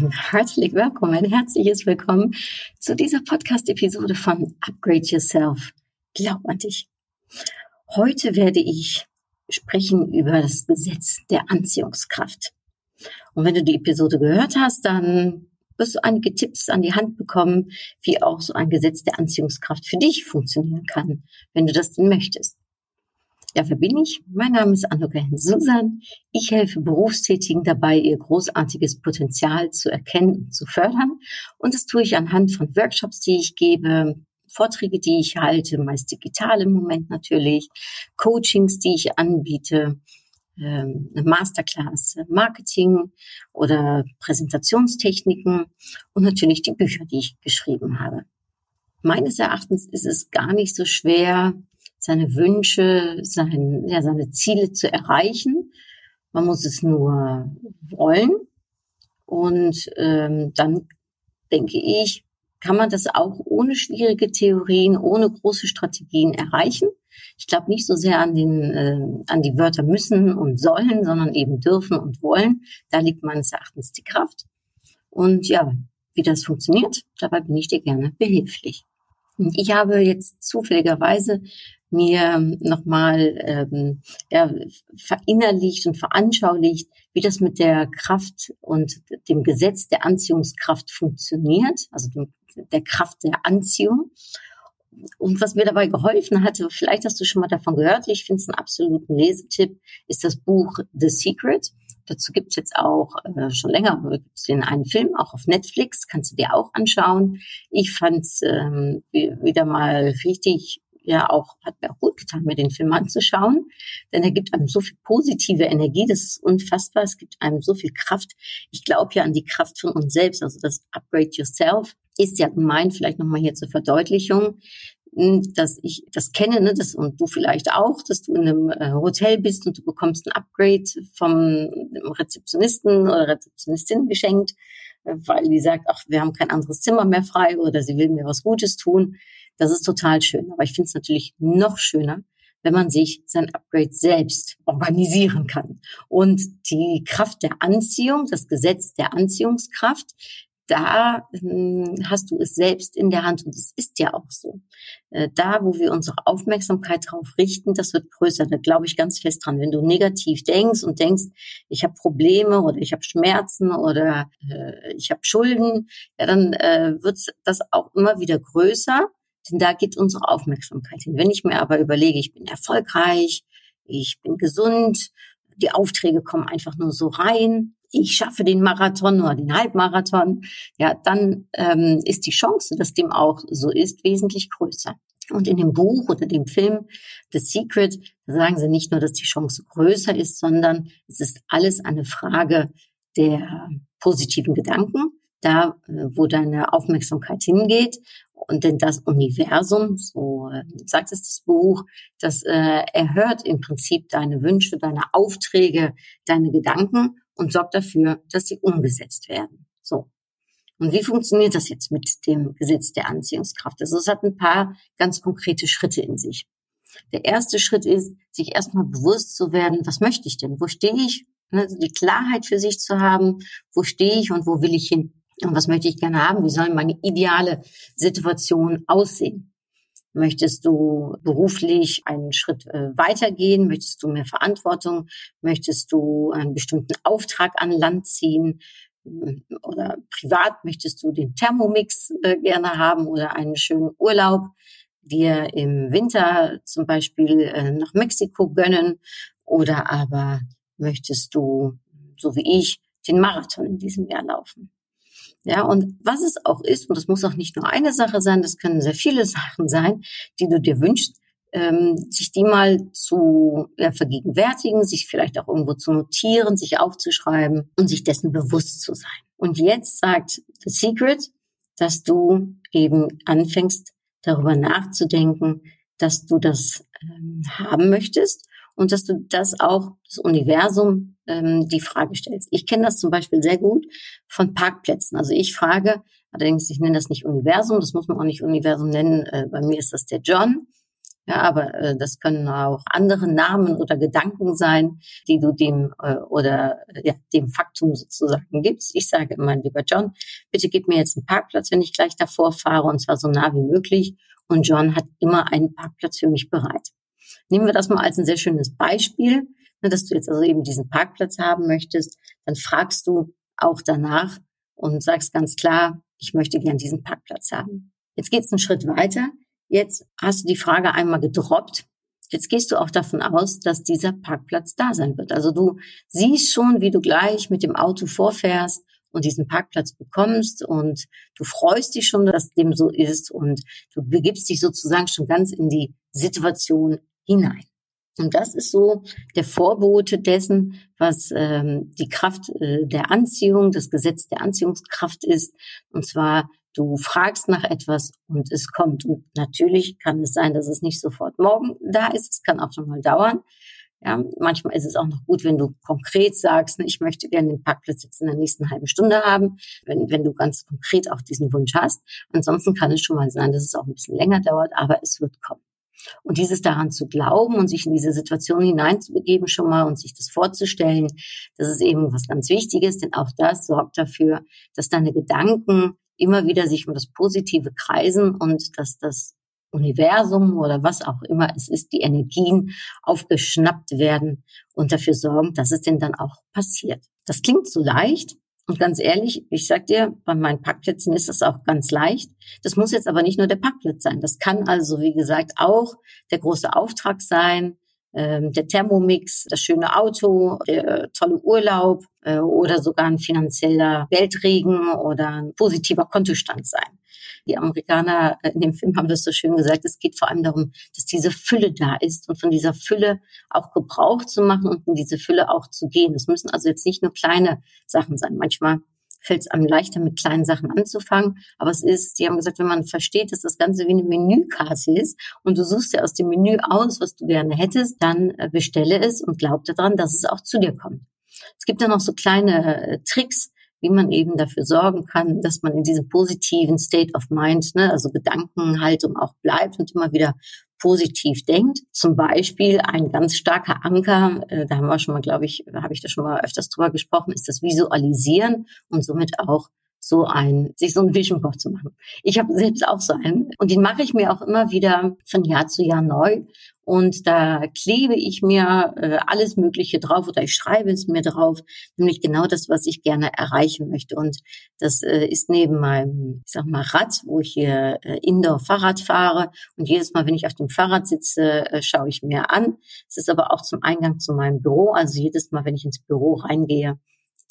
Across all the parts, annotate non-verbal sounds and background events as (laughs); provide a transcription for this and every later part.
Ein (laughs) herzlich willkommen, ein herzliches Willkommen zu dieser Podcast-Episode von Upgrade Yourself. Glaub an dich. Heute werde ich sprechen über das Gesetz der Anziehungskraft. Und wenn du die Episode gehört hast, dann wirst du einige Tipps an die Hand bekommen, wie auch so ein Gesetz der Anziehungskraft für dich funktionieren kann, wenn du das denn möchtest. Wer bin ich? Mein Name ist Annuka Susan. Ich helfe Berufstätigen dabei, ihr großartiges Potenzial zu erkennen und zu fördern. Und das tue ich anhand von Workshops, die ich gebe, Vorträge, die ich halte, meist digital im Moment natürlich, Coachings, die ich anbiete, ähm, eine Masterclass Marketing oder Präsentationstechniken und natürlich die Bücher, die ich geschrieben habe. Meines Erachtens ist es gar nicht so schwer, seine Wünsche, sein, ja, seine Ziele zu erreichen. Man muss es nur wollen. Und ähm, dann denke ich, kann man das auch ohne schwierige Theorien, ohne große Strategien erreichen. Ich glaube nicht so sehr an, den, äh, an die Wörter müssen und sollen, sondern eben dürfen und wollen. Da liegt meines Erachtens die Kraft. Und ja, wie das funktioniert, dabei bin ich dir gerne behilflich. Ich habe jetzt zufälligerweise mir nochmal ähm, ja, verinnerlicht und veranschaulicht, wie das mit der Kraft und dem Gesetz der Anziehungskraft funktioniert, also dem, der Kraft der Anziehung. Und was mir dabei geholfen hatte, vielleicht hast du schon mal davon gehört, ich finde es einen absoluten Lesetipp, ist das Buch The Secret. Dazu gibt es jetzt auch äh, schon länger gibt's den einen Film, auch auf Netflix, kannst du dir auch anschauen. Ich fand es ähm, wieder mal richtig ja auch, hat mir auch gut getan, mir den Film anzuschauen, denn er gibt einem so viel positive Energie, das ist unfassbar, es gibt einem so viel Kraft. Ich glaube ja an die Kraft von uns selbst, also das Upgrade Yourself ist ja gemeint, vielleicht nochmal hier zur Verdeutlichung, hm, dass ich das kenne, ne, das, und du vielleicht auch, dass du in einem äh, Hotel bist und du bekommst ein Upgrade vom Rezeptionisten oder Rezeptionistin geschenkt, äh, weil die sagt, ach, wir haben kein anderes Zimmer mehr frei oder sie will mir was Gutes tun. Das ist total schön. Aber ich finde es natürlich noch schöner, wenn man sich sein Upgrade selbst organisieren kann. Und die Kraft der Anziehung, das Gesetz der Anziehungskraft, da hm, hast du es selbst in der Hand und es ist ja auch so. Äh, da, wo wir unsere Aufmerksamkeit drauf richten, das wird größer. Da glaube ich ganz fest dran. Wenn du negativ denkst und denkst, ich habe Probleme oder ich habe Schmerzen oder äh, ich habe Schulden, ja, dann äh, wird das auch immer wieder größer. Denn da geht unsere Aufmerksamkeit hin. Wenn ich mir aber überlege, ich bin erfolgreich, ich bin gesund, die Aufträge kommen einfach nur so rein, ich schaffe den Marathon oder den Halbmarathon, ja, dann ähm, ist die Chance, dass dem auch so ist, wesentlich größer. Und in dem Buch oder dem Film The Secret sagen sie nicht nur, dass die Chance größer ist, sondern es ist alles eine Frage der positiven Gedanken, da äh, wo deine Aufmerksamkeit hingeht und denn das Universum, so sagt es das Buch, das äh, erhört im Prinzip deine Wünsche, deine Aufträge, deine Gedanken und sorgt dafür, dass sie umgesetzt werden. So. Und wie funktioniert das jetzt mit dem Gesetz der Anziehungskraft? Also es hat ein paar ganz konkrete Schritte in sich. Der erste Schritt ist, sich erstmal bewusst zu werden, was möchte ich denn? Wo stehe ich? Also die Klarheit für sich zu haben, wo stehe ich und wo will ich hin? Und was möchte ich gerne haben? Wie soll meine ideale Situation aussehen? Möchtest du beruflich einen Schritt äh, weitergehen? Möchtest du mehr Verantwortung? Möchtest du einen bestimmten Auftrag an Land ziehen? Oder privat möchtest du den Thermomix äh, gerne haben oder einen schönen Urlaub dir im Winter zum Beispiel äh, nach Mexiko gönnen? Oder aber möchtest du, so wie ich, den Marathon in diesem Jahr laufen? Ja, und was es auch ist, und das muss auch nicht nur eine Sache sein, das können sehr viele Sachen sein, die du dir wünschst, ähm, sich die mal zu ja, vergegenwärtigen, sich vielleicht auch irgendwo zu notieren, sich aufzuschreiben und sich dessen bewusst zu sein. Und jetzt sagt The Secret, dass du eben anfängst, darüber nachzudenken, dass du das ähm, haben möchtest und dass du das auch das Universum ähm, die Frage stellst. Ich kenne das zum Beispiel sehr gut von Parkplätzen. Also ich frage, allerdings ich nenne das nicht Universum, das muss man auch nicht Universum nennen. Äh, bei mir ist das der John. Ja, aber äh, das können auch andere Namen oder Gedanken sein, die du dem äh, oder ja, dem Faktum sozusagen gibst. Ich sage immer, lieber John, bitte gib mir jetzt einen Parkplatz, wenn ich gleich davor fahre, und zwar so nah wie möglich. Und John hat immer einen Parkplatz für mich bereit. Nehmen wir das mal als ein sehr schönes Beispiel, ne, dass du jetzt also eben diesen Parkplatz haben möchtest. Dann fragst du auch danach und sagst ganz klar, ich möchte gern diesen Parkplatz haben. Jetzt geht's einen Schritt weiter. Jetzt hast du die Frage einmal gedroppt. Jetzt gehst du auch davon aus, dass dieser Parkplatz da sein wird. Also du siehst schon, wie du gleich mit dem Auto vorfährst und diesen Parkplatz bekommst und du freust dich schon, dass dem so ist und du begibst dich sozusagen schon ganz in die Situation hinein. Und das ist so der Vorbote dessen, was ähm, die Kraft äh, der Anziehung, das Gesetz der Anziehungskraft ist. Und zwar, du fragst nach etwas und es kommt. Und natürlich kann es sein, dass es nicht sofort morgen da ist. Es kann auch schon mal dauern. Ja, manchmal ist es auch noch gut, wenn du konkret sagst, ne, ich möchte gerne den Parkplatz jetzt in der nächsten halben Stunde haben, wenn, wenn du ganz konkret auch diesen Wunsch hast. Ansonsten kann es schon mal sein, dass es auch ein bisschen länger dauert, aber es wird kommen. Und dieses daran zu glauben und sich in diese Situation hineinzubegeben schon mal und sich das vorzustellen, das ist eben was ganz Wichtiges, denn auch das sorgt dafür, dass deine Gedanken immer wieder sich um das Positive kreisen und dass das Universum oder was auch immer es ist, die Energien aufgeschnappt werden und dafür sorgen, dass es denn dann auch passiert. Das klingt so leicht, und ganz ehrlich, ich sag dir, bei meinen Parkplätzen ist das auch ganz leicht. Das muss jetzt aber nicht nur der Parkplatz sein. Das kann also, wie gesagt, auch der große Auftrag sein, ähm, der Thermomix, das schöne Auto, der tolle Urlaub äh, oder sogar ein finanzieller Geldregen oder ein positiver Kontostand sein. Die Amerikaner äh, in dem Film haben das so schön gesagt. Es geht vor allem darum, dass diese Fülle da ist und von dieser Fülle auch Gebrauch zu machen und in diese Fülle auch zu gehen. Es müssen also jetzt nicht nur kleine Sachen sein. Manchmal fällt es einem leichter, mit kleinen Sachen anzufangen. Aber es ist, die haben gesagt, wenn man versteht, dass das Ganze wie eine Menükarte ist und du suchst dir aus dem Menü aus, was du gerne hättest, dann äh, bestelle es und glaub daran, dass es auch zu dir kommt. Es gibt dann noch so kleine äh, Tricks, wie man eben dafür sorgen kann, dass man in diesem positiven State of Mind, ne, also Gedankenhaltung auch bleibt und immer wieder positiv denkt. Zum Beispiel ein ganz starker Anker, äh, da haben wir schon mal, glaube ich, habe ich da schon mal öfters drüber gesprochen, ist das Visualisieren und somit auch so ein, sich so ein Vision Board zu machen. Ich habe selbst auch so einen und den mache ich mir auch immer wieder von Jahr zu Jahr neu und da klebe ich mir äh, alles Mögliche drauf oder ich schreibe es mir drauf, nämlich genau das, was ich gerne erreichen möchte. Und das äh, ist neben meinem, ich sag mal, Rad, wo ich hier äh, Indoor-Fahrrad fahre. Und jedes Mal, wenn ich auf dem Fahrrad sitze, äh, schaue ich mir an. Es ist aber auch zum Eingang zu meinem Büro. Also jedes Mal, wenn ich ins Büro reingehe,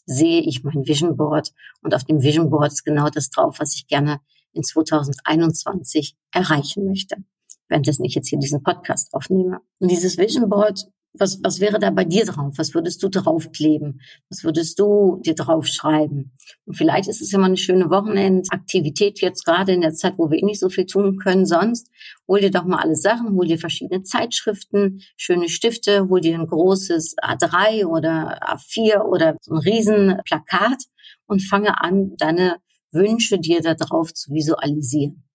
sehe ich mein Vision Board. Und auf dem Vision Board ist genau das drauf, was ich gerne in 2021 erreichen möchte währenddessen ich jetzt hier diesen Podcast aufnehme. Und dieses Vision Board, was, was wäre da bei dir drauf? Was würdest du draufkleben? Was würdest du dir draufschreiben? Und vielleicht ist es ja mal eine schöne Wochenendaktivität jetzt gerade in der Zeit, wo wir eh nicht so viel tun können sonst. Hol dir doch mal alle Sachen, hol dir verschiedene Zeitschriften, schöne Stifte, hol dir ein großes A3 oder A4 oder so ein Riesenplakat und fange an, deine Wünsche dir da drauf zu visualisieren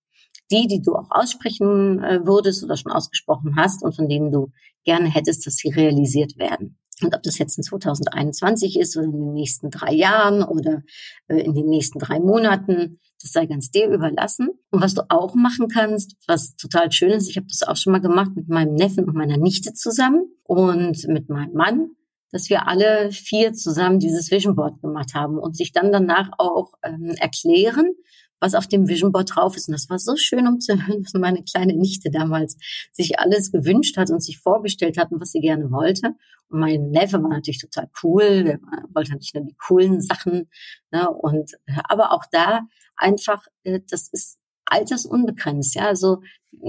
die, die du auch aussprechen äh, würdest oder schon ausgesprochen hast und von denen du gerne hättest, dass sie realisiert werden. Und ob das jetzt in 2021 ist oder in den nächsten drei Jahren oder äh, in den nächsten drei Monaten, das sei ganz dir überlassen. Und was du auch machen kannst, was total schön ist, ich habe das auch schon mal gemacht mit meinem Neffen und meiner Nichte zusammen und mit meinem Mann, dass wir alle vier zusammen dieses Vision Board gemacht haben und sich dann danach auch ähm, erklären, was auf dem Vision Board drauf ist. Und das war so schön, um zu hören, was meine kleine Nichte damals sich alles gewünscht hat und sich vorgestellt hat und was sie gerne wollte. Und mein Neffe war natürlich total cool, der wollte natürlich nur die coolen Sachen. Ne? Und aber auch da einfach, äh, das ist altersunbegrenzt. Ja, also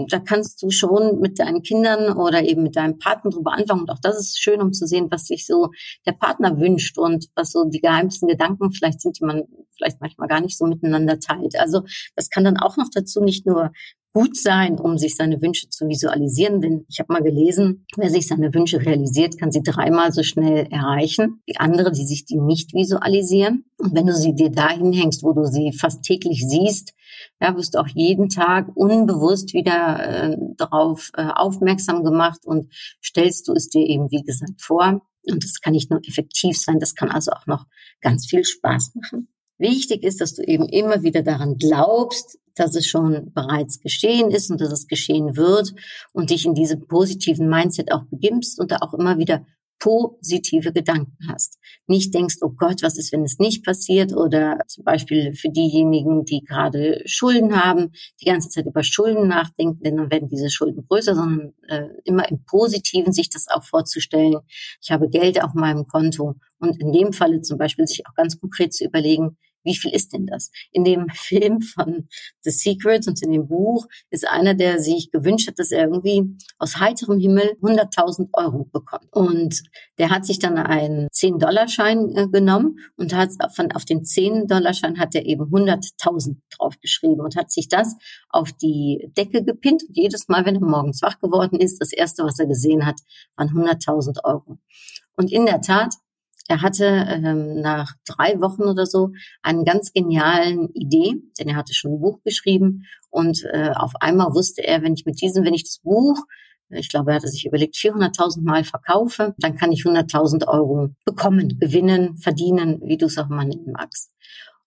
da kannst du schon mit deinen Kindern oder eben mit deinem Partner drüber anfangen. Und auch das ist schön, um zu sehen, was sich so der Partner wünscht und was so die geheimsten Gedanken vielleicht sind, die man vielleicht manchmal gar nicht so miteinander teilt. Also das kann dann auch noch dazu nicht nur gut sein, um sich seine Wünsche zu visualisieren. Denn ich habe mal gelesen, wer sich seine Wünsche realisiert, kann sie dreimal so schnell erreichen. Die andere, die sich die nicht visualisieren. Und wenn du sie dir dahin hängst, wo du sie fast täglich siehst, ja, wirst auch jeden Tag unbewusst wieder äh, darauf äh, aufmerksam gemacht und stellst du es dir eben, wie gesagt, vor. Und das kann nicht nur effektiv sein, das kann also auch noch ganz viel Spaß machen. Wichtig ist, dass du eben immer wieder daran glaubst, dass es schon bereits geschehen ist und dass es geschehen wird und dich in diesem positiven Mindset auch beginnst und da auch immer wieder positive Gedanken hast. Nicht denkst, oh Gott, was ist, wenn es nicht passiert? Oder zum Beispiel für diejenigen, die gerade Schulden haben, die ganze Zeit über Schulden nachdenken, denn dann werden diese Schulden größer, sondern äh, immer im Positiven sich das auch vorzustellen. Ich habe Geld auf meinem Konto und in dem Falle zum Beispiel sich auch ganz konkret zu überlegen, wie viel ist denn das? In dem (laughs) Film von The Secret und in dem Buch ist einer, der sich gewünscht hat, dass er irgendwie aus heiterem Himmel 100.000 Euro bekommt. Und der hat sich dann einen 10-Dollar-Schein äh, genommen und hat von, auf den 10-Dollar-Schein hat er eben 100.000 draufgeschrieben und hat sich das auf die Decke gepinnt. Und jedes Mal, wenn er morgens wach geworden ist, das erste, was er gesehen hat, waren 100.000 Euro. Und in der Tat, er hatte ähm, nach drei Wochen oder so einen ganz genialen Idee, denn er hatte schon ein Buch geschrieben und äh, auf einmal wusste er, wenn ich mit diesem, wenn ich das Buch, ich glaube, er hatte sich überlegt, 400.000 Mal verkaufe, dann kann ich 100.000 Euro bekommen, gewinnen, verdienen, wie du es auch mal nennen magst.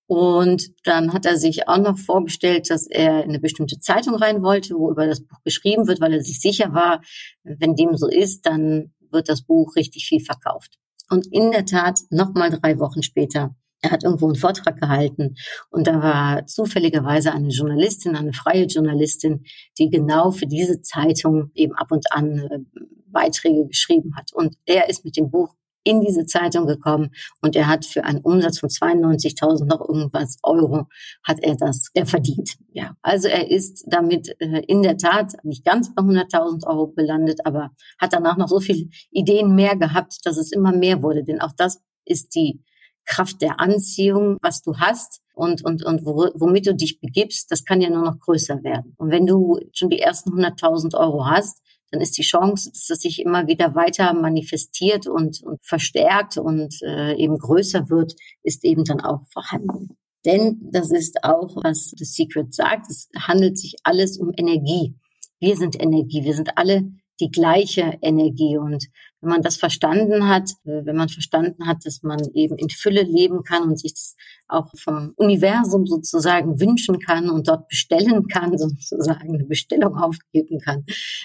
Und dann hat er sich auch noch vorgestellt, dass er in eine bestimmte Zeitung rein wollte, wo über das Buch geschrieben wird, weil er sich sicher war, wenn dem so ist, dann wird das Buch richtig viel verkauft. Und in der Tat, nochmal drei Wochen später, er hat irgendwo einen Vortrag gehalten und da war zufälligerweise eine Journalistin, eine freie Journalistin, die genau für diese Zeitung eben ab und an äh, Beiträge geschrieben hat. Und er ist mit dem Buch in diese Zeitung gekommen und er hat für einen Umsatz von 92.000 noch irgendwas Euro hat er das er verdient. Ja, also er ist damit äh, in der Tat nicht ganz bei 100.000 Euro belandet, aber hat danach noch so viele Ideen mehr gehabt, dass es immer mehr wurde. Denn auch das ist die Kraft der Anziehung, was du hast und, und, und womit du dich begibst, das kann ja nur noch größer werden. Und wenn du schon die ersten 100.000 Euro hast, dann ist die Chance, dass es sich immer wieder weiter manifestiert und, und verstärkt und äh, eben größer wird, ist eben dann auch vorhanden. Denn das ist auch, was The Secret sagt, es handelt sich alles um Energie. Wir sind Energie, wir sind alle die gleiche Energie. Und wenn man das verstanden hat, äh, wenn man verstanden hat, dass man eben in Fülle leben kann und sich das auch vom Universum sozusagen wünschen kann und dort bestellen kann, (laughs) sozusagen eine Bestellung aufgeben kann,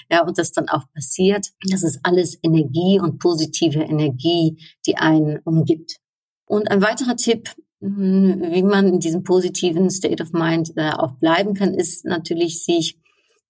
ja, und das dann auch passiert, das ist alles Energie und positive Energie, die einen umgibt. Und ein weiterer Tipp, hm, wie man in diesem positiven State of Mind äh, auch bleiben kann, ist natürlich, sich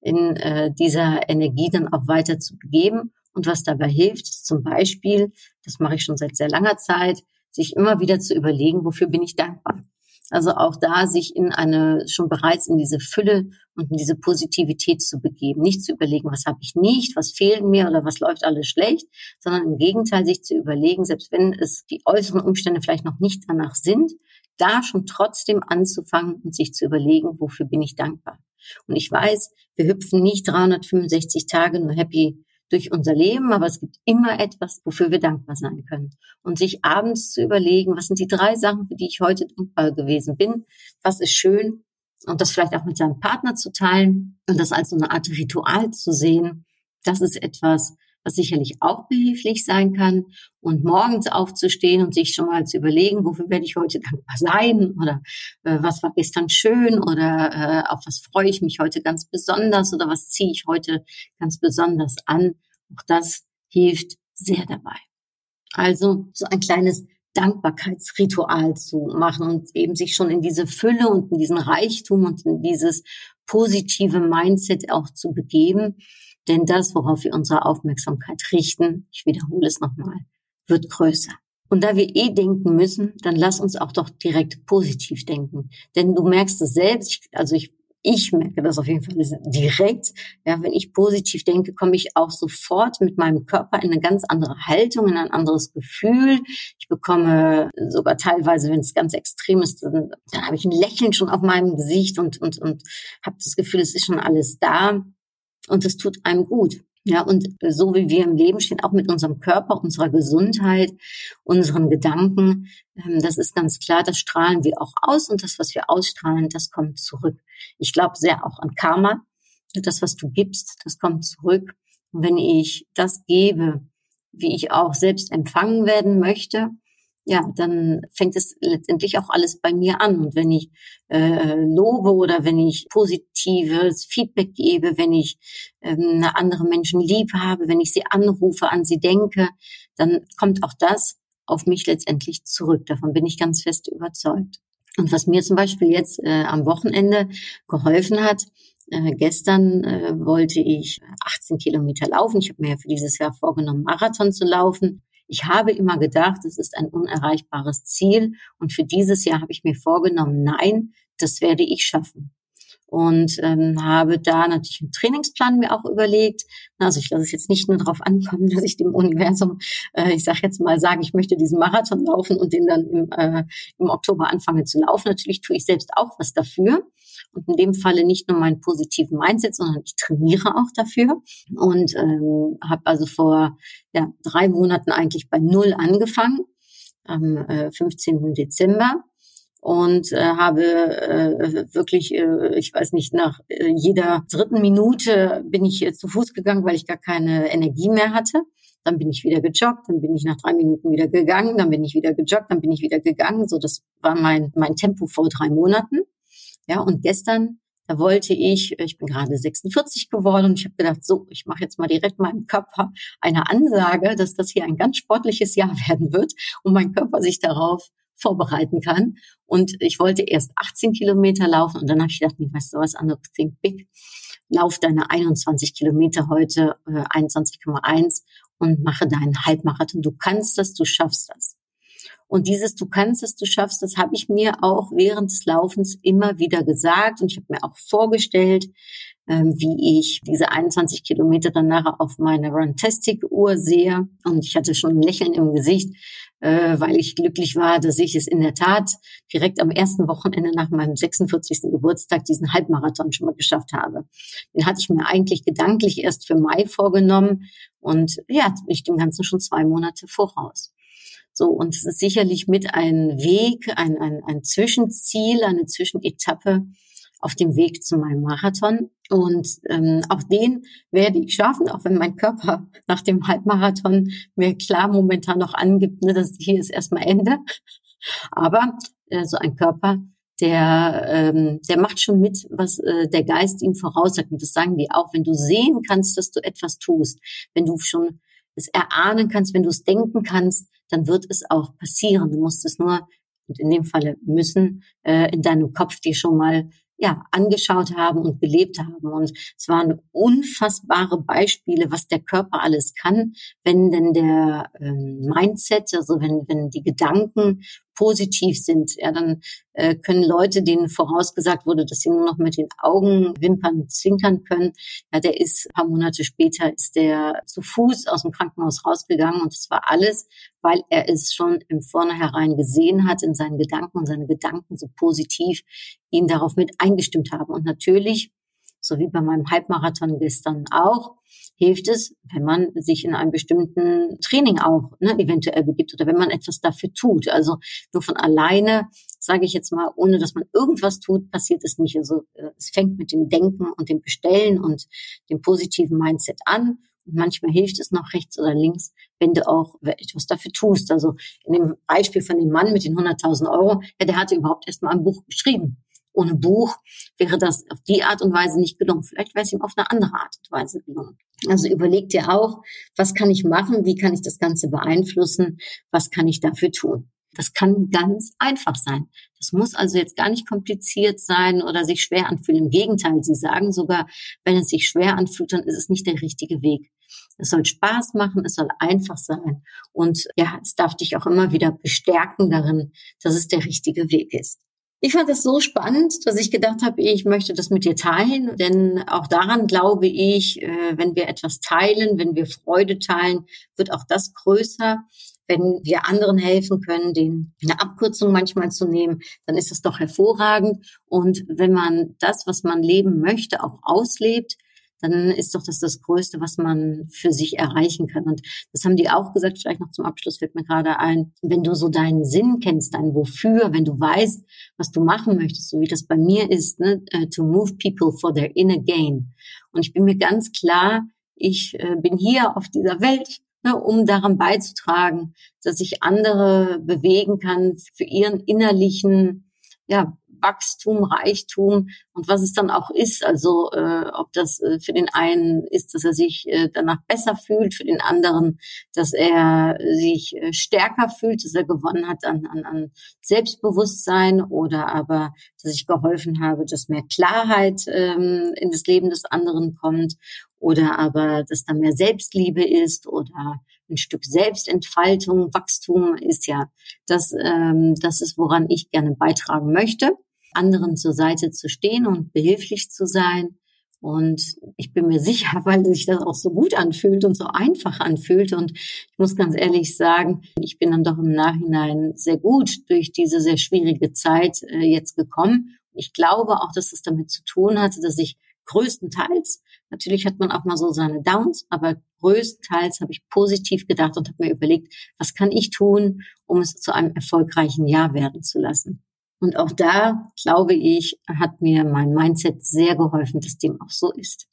in äh, dieser Energie dann auch weiter zu begeben. Und was dabei hilft, ist zum Beispiel, das mache ich schon seit sehr langer Zeit, sich immer wieder zu überlegen, wofür bin ich dankbar. Also auch da sich in eine, schon bereits in diese Fülle und in diese Positivität zu begeben. Nicht zu überlegen, was habe ich nicht, was fehlt mir oder was läuft alles schlecht, sondern im Gegenteil sich zu überlegen, selbst wenn es die äußeren Umstände vielleicht noch nicht danach sind, da schon trotzdem anzufangen und sich zu überlegen, wofür bin ich dankbar. Und ich weiß, wir hüpfen nicht 365 Tage nur happy durch unser Leben, aber es gibt immer etwas, wofür wir dankbar sein können. Und sich abends zu überlegen, was sind die drei Sachen, für die ich heute dankbar gewesen bin, was ist schön und das vielleicht auch mit seinem Partner zu teilen und das als so eine Art Ritual zu sehen, das ist etwas, was sicherlich auch behilflich sein kann. Und morgens aufzustehen und sich schon mal zu überlegen, wofür werde ich heute dankbar sein oder äh, was war gestern schön oder äh, auf was freue ich mich heute ganz besonders oder was ziehe ich heute ganz besonders an. Auch das hilft sehr dabei. Also so ein kleines Dankbarkeitsritual zu machen und eben sich schon in diese Fülle und in diesen Reichtum und in dieses positive Mindset auch zu begeben denn das, worauf wir unsere Aufmerksamkeit richten, ich wiederhole es nochmal, wird größer. Und da wir eh denken müssen, dann lass uns auch doch direkt positiv denken. Denn du merkst es selbst, also ich ich merke das auf jeden Fall direkt. Ja, wenn ich positiv denke, komme ich auch sofort mit meinem Körper in eine ganz andere Haltung, in ein anderes Gefühl. Ich bekomme sogar teilweise, wenn es ganz extrem ist, dann, dann habe ich ein Lächeln schon auf meinem Gesicht und, und, und habe das Gefühl, es ist schon alles da. Und es tut einem gut. Ja, und so wie wir im Leben stehen, auch mit unserem Körper, unserer Gesundheit, unseren Gedanken, ähm, das ist ganz klar, das strahlen wir auch aus und das, was wir ausstrahlen, das kommt zurück. Ich glaube sehr auch an Karma. Das, was du gibst, das kommt zurück. Und wenn ich das gebe, wie ich auch selbst empfangen werden möchte, ja, dann fängt es letztendlich auch alles bei mir an. Und wenn ich äh, lobe oder wenn ich positives Feedback gebe, wenn ich ähm, andere Menschen lieb habe, wenn ich sie anrufe, an sie denke, dann kommt auch das auf mich letztendlich zurück. Davon bin ich ganz fest überzeugt. Und was mir zum Beispiel jetzt äh, am Wochenende geholfen hat, äh, gestern äh, wollte ich 18 Kilometer laufen. Ich habe mir ja für dieses Jahr vorgenommen, Marathon zu laufen. Ich habe immer gedacht, es ist ein unerreichbares Ziel. Und für dieses Jahr habe ich mir vorgenommen, nein, das werde ich schaffen. Und ähm, habe da natürlich einen Trainingsplan mir auch überlegt. Also ich lasse es jetzt nicht nur darauf ankommen, (laughs) dass ich dem Universum, äh, ich sage jetzt mal, sage, ich möchte diesen Marathon laufen und den dann im, äh, im Oktober anfange zu laufen. Natürlich tue ich selbst auch was dafür und in dem Falle nicht nur meinen positiven Mindset, sondern ich trainiere auch dafür und ähm, habe also vor ja, drei Monaten eigentlich bei Null angefangen, am äh, 15. Dezember und äh, habe äh, wirklich, äh, ich weiß nicht, nach äh, jeder dritten Minute bin ich äh, zu Fuß gegangen, weil ich gar keine Energie mehr hatte. Dann bin ich wieder gejoggt, dann bin ich nach drei Minuten wieder gegangen, dann bin ich wieder gejoggt, dann bin ich wieder gegangen. So, das war mein mein Tempo vor drei Monaten. Ja, und gestern, da wollte ich, ich bin gerade 46 geworden und ich habe gedacht, so, ich mache jetzt mal direkt meinem Körper eine Ansage, dass das hier ein ganz sportliches Jahr (laughs) werden wird und mein Körper sich darauf vorbereiten kann. Und ich wollte erst 18 Kilometer laufen und dann habe ich gedacht, nee, weißt du was, anderes think big. Lauf deine 21 Kilometer heute, äh, 21,1 und mache deinen Halbmarathon. Du kannst das, du schaffst das. Und dieses Du kannst es, du schaffst das, habe ich mir auch während des Laufens immer wieder gesagt. Und ich habe mir auch vorgestellt, ähm, wie ich diese 21 Kilometer dann nachher auf meiner Runtastic-Uhr sehe. Und ich hatte schon ein Lächeln im Gesicht, äh, weil ich glücklich war, dass ich es in der Tat direkt am ersten Wochenende nach meinem 46. Geburtstag diesen Halbmarathon schon mal geschafft habe. Den hatte ich mir eigentlich gedanklich erst für Mai vorgenommen. Und ja, ich dem Ganzen schon zwei Monate voraus. So, und es ist sicherlich mit ein Weg, ein, ein, ein Zwischenziel, eine Zwischenetappe auf dem Weg zu meinem Marathon. Und ähm, auch den werde ich schaffen, auch wenn mein Körper (laughs) nach dem Halbmarathon mir klar momentan noch angibt, ne, dass hier ist erstmal Ende. Aber äh, so ein Körper, der, ähm, der macht schon mit, was äh, der Geist ihm voraussagt. Und das sagen die auch, wenn du sehen kannst, dass du etwas tust, wenn du schon es erahnen kannst, wenn du es denken kannst, dann wird es auch passieren. Du musst es nur, und in dem Falle müssen, äh, in deinem Kopf dir schon mal ja, angeschaut haben und gelebt haben. Und es waren unfassbare Beispiele, was der Körper alles kann, wenn denn der ähm, Mindset, also wenn, wenn die Gedanken positiv sind, ja, dann äh, können Leute, denen vorausgesagt wurde, dass sie nur noch mit den Augenwimpern zwinkern können, ja, der ist ein paar Monate später ist der zu Fuß aus dem Krankenhaus rausgegangen und es war alles, weil er es schon im Vornherein gesehen hat in seinen Gedanken und seine Gedanken so positiv ihn darauf mit eingestimmt haben. Und natürlich, so wie bei meinem Halbmarathon gestern auch, hilft es, wenn man sich in einem bestimmten Training auch ne, eventuell begibt oder wenn man etwas dafür tut. Also nur von alleine, sage ich jetzt mal, ohne dass man irgendwas tut, passiert es nicht. Also äh, es fängt mit dem Denken und dem Bestellen und dem positiven Mindset an. Und manchmal hilft es noch rechts oder links, wenn du auch etwas dafür tust. Also in dem Beispiel von dem Mann mit den 100.000 Euro, ja, der hatte überhaupt erst mal ein Buch geschrieben ohne Buch wäre das auf die Art und Weise nicht gelungen. Vielleicht wäre es ihm auf eine andere Art und Weise gelungen. Also überleg dir auch, was kann ich machen? Wie kann ich das Ganze beeinflussen? Was kann ich dafür tun? Das kann ganz einfach sein. Das muss also jetzt gar nicht kompliziert sein oder sich schwer anfühlen. Im Gegenteil, sie sagen sogar, wenn es sich schwer anfühlt, dann ist es nicht der richtige Weg. Es soll Spaß machen, es soll einfach sein. Und ja, es darf dich auch immer wieder bestärken darin, dass es der richtige Weg ist. Ich fand das so spannend, dass ich gedacht habe, ich möchte das mit dir teilen, denn auch daran glaube ich, äh, wenn wir etwas teilen, wenn wir Freude teilen, wird auch das größer. Wenn wir anderen helfen können, den eine Abkürzung manchmal zu nehmen, dann ist das doch hervorragend. Und wenn man das, was man leben möchte, auch auslebt, dann ist doch das das Größte, was man für sich erreichen kann. Und das haben die auch gesagt, vielleicht noch zum Abschluss fällt mir gerade ein, wenn du so deinen Sinn kennst, dein Wofür, wenn du weißt, was du machen möchtest, so wie das bei mir ist, ne, äh, to move people for their inner gain. Und ich bin mir ganz klar, ich äh, bin hier auf dieser Welt, ne, um daran beizutragen, dass ich andere bewegen kann für ihren innerlichen ja, Wachstum, Reichtum und was es dann auch ist. Also äh, ob das äh, für den einen ist, dass er sich äh, danach besser fühlt, für den anderen, dass er sich äh, stärker fühlt, dass er gewonnen hat an, an, an Selbstbewusstsein oder aber, dass ich geholfen habe, dass mehr Klarheit ähm, in das Leben des anderen kommt oder aber, dass da mehr Selbstliebe ist oder ein Stück Selbstentfaltung, Wachstum ist ja das, ähm, das ist, woran ich gerne beitragen möchte anderen zur Seite zu stehen und behilflich zu sein. Und ich bin mir (laughs) sicher, weil sich das auch so gut anfühlt und so einfach anfühlt. Und ich muss ganz ehrlich sagen, ich bin dann doch im Nachhinein sehr gut durch diese sehr schwierige Zeit äh, jetzt gekommen. Ich glaube auch, dass das damit zu tun hatte, dass ich größtenteils, natürlich hat man auch mal so seine Downs, aber größtenteils habe ich positiv gedacht und habe mir überlegt, was kann ich tun, um es zu einem erfolgreichen Jahr werden zu lassen. Und auch da, glaube ich, hat mir mein Mindset sehr geholfen, dass dem auch so ist.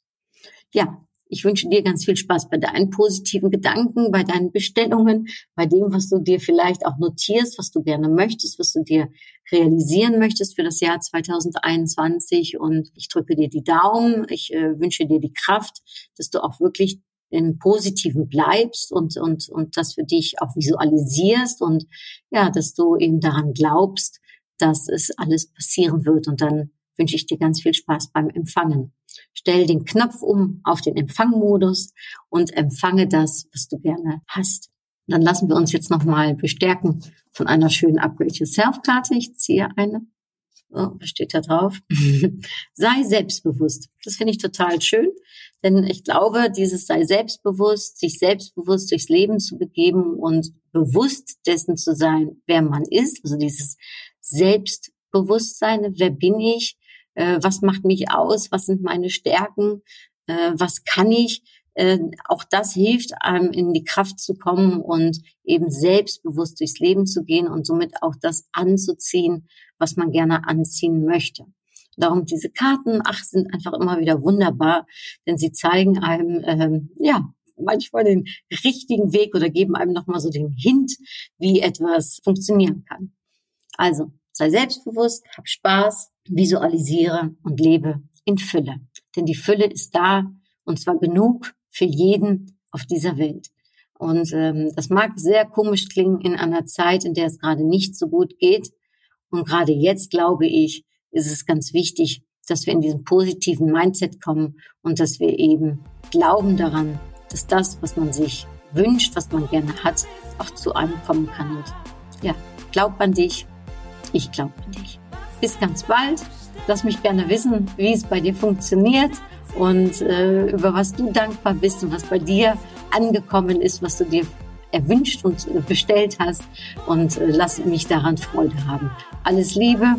Ja, ich wünsche dir ganz viel Spaß bei deinen positiven Gedanken, bei deinen Bestellungen, bei dem, was du dir vielleicht auch notierst, was du gerne möchtest, was du dir realisieren möchtest für das Jahr 2021. Und ich drücke dir die Daumen. Ich äh, wünsche dir die Kraft, dass du auch wirklich im Positiven bleibst und, und, und das für dich auch visualisierst und ja, dass du eben daran glaubst, dass es alles passieren wird. Und dann wünsche ich dir ganz viel Spaß beim Empfangen. Stell den Knopf um auf den Empfangmodus und empfange das, was du gerne hast. Dann lassen wir uns jetzt nochmal bestärken von einer schönen Upgrade Yourself Karte. Ich ziehe eine. Oh, was steht da drauf? (laughs) sei selbstbewusst. Das finde ich total schön, denn ich glaube, dieses sei selbstbewusst, sich selbstbewusst durchs Leben zu begeben und bewusst dessen zu sein, wer man ist, also dieses Selbstbewusstsein, wer bin ich, äh, was macht mich aus, was sind meine Stärken, äh, was kann ich. Äh, auch das hilft einem in die Kraft zu kommen und eben selbstbewusst durchs Leben zu gehen und somit auch das anzuziehen, was man gerne anziehen möchte. Darum diese Karten, ach, sind einfach immer wieder wunderbar, denn sie zeigen einem, ähm, ja, manchmal den richtigen Weg oder geben einem nochmal so den Hint, wie etwas funktionieren kann. Also sei selbstbewusst, hab Spaß, visualisiere und lebe in Fülle. Denn die Fülle ist da und zwar genug für jeden auf dieser Welt. Und ähm, das mag sehr komisch klingen in einer Zeit, in der es gerade nicht so gut geht. Und gerade jetzt, glaube ich, ist es ganz wichtig, dass wir in diesen positiven Mindset kommen und dass wir eben glauben daran, dass das, was man sich wünscht, was man gerne hat, auch zu einem kommen kann. Und ja, glaub an dich, ich glaube an dich. Bis ganz bald. Lass mich gerne wissen, wie es bei dir funktioniert und äh, über was du dankbar bist und was bei dir angekommen ist, was du dir erwünscht und äh, bestellt hast. Und äh, lass mich daran Freude haben. Alles Liebe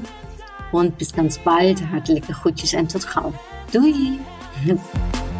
und bis ganz bald. Hartelijke groetjes en tot gauw. Doei! (laughs)